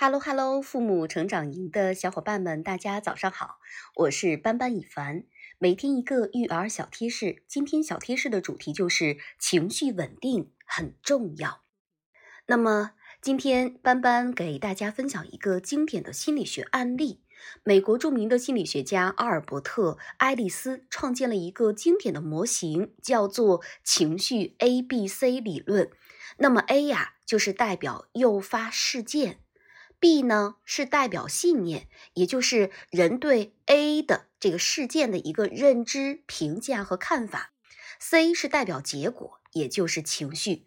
Hello Hello，父母成长营的小伙伴们，大家早上好，我是班班以凡。每天一个育儿小贴士，今天小贴士的主题就是情绪稳定很重要。那么今天班班给大家分享一个经典的心理学案例。美国著名的心理学家阿尔伯特·爱丽丝创建了一个经典的模型，叫做情绪 A B C 理论。那么 A 呀，就是代表诱发事件。B 呢是代表信念，也就是人对 A 的这个事件的一个认知、评价和看法。C 是代表结果，也就是情绪。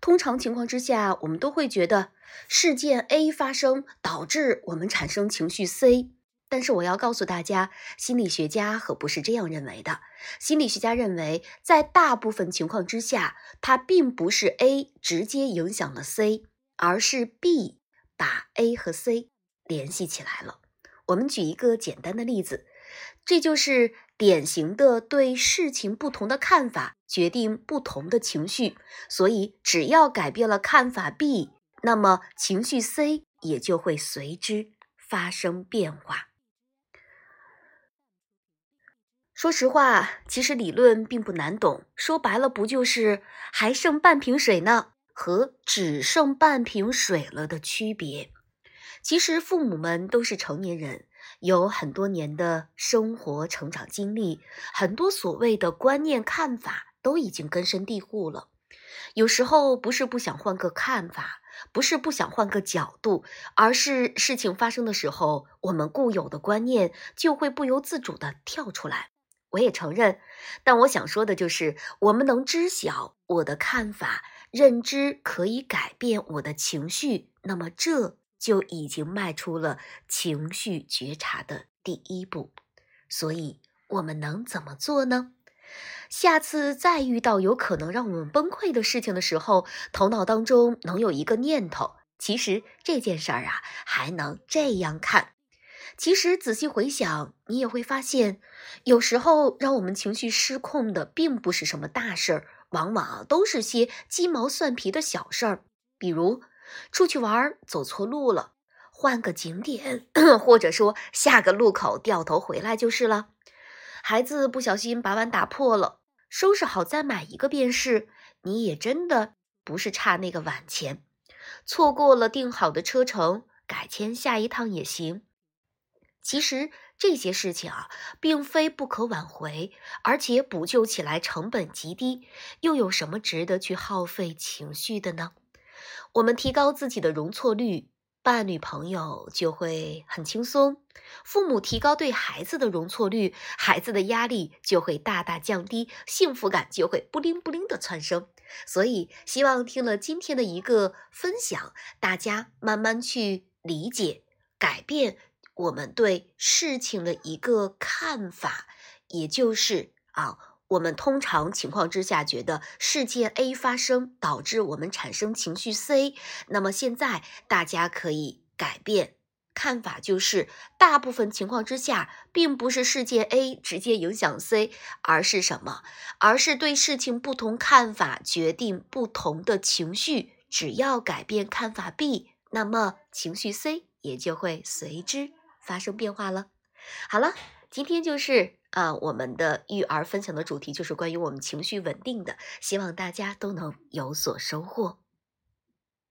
通常情况之下，我们都会觉得事件 A 发生导致我们产生情绪 C。但是我要告诉大家，心理学家可不是这样认为的。心理学家认为，在大部分情况之下，它并不是 A 直接影响了 C，而是 B。把 A 和 C 联系起来了。我们举一个简单的例子，这就是典型的对事情不同的看法决定不同的情绪。所以，只要改变了看法 B，那么情绪 C 也就会随之发生变化。说实话，其实理论并不难懂，说白了，不就是还剩半瓶水呢？和只剩半瓶水了的区别，其实父母们都是成年人，有很多年的生活成长经历，很多所谓的观念看法都已经根深蒂固了。有时候不是不想换个看法，不是不想换个角度，而是事情发生的时候，我们固有的观念就会不由自主的跳出来。我也承认，但我想说的就是，我们能知晓我的看法。认知可以改变我的情绪，那么这就已经迈出了情绪觉察的第一步。所以，我们能怎么做呢？下次再遇到有可能让我们崩溃的事情的时候，头脑当中能有一个念头：其实这件事儿啊，还能这样看。其实仔细回想，你也会发现，有时候让我们情绪失控的，并不是什么大事儿。往往都是些鸡毛蒜皮的小事儿，比如出去玩走错路了，换个景点，或者说下个路口掉头回来就是了。孩子不小心把碗打破了，收拾好再买一个便是。你也真的不是差那个碗钱，错过了订好的车程，改签下一趟也行。其实。这些事情啊，并非不可挽回，而且补救起来成本极低，又有什么值得去耗费情绪的呢？我们提高自己的容错率，伴侣朋友就会很轻松；父母提高对孩子的容错率，孩子的压力就会大大降低，幸福感就会不灵不灵的蹿升。所以，希望听了今天的一个分享，大家慢慢去理解、改变。我们对事情的一个看法，也就是啊，我们通常情况之下觉得事件 A 发生导致我们产生情绪 C，那么现在大家可以改变看法，就是大部分情况之下，并不是事件 A 直接影响 C，而是什么？而是对事情不同看法决定不同的情绪。只要改变看法 B，那么情绪 C 也就会随之。发生变化了。好了，今天就是啊，我们的育儿分享的主题就是关于我们情绪稳定的，希望大家都能有所收获。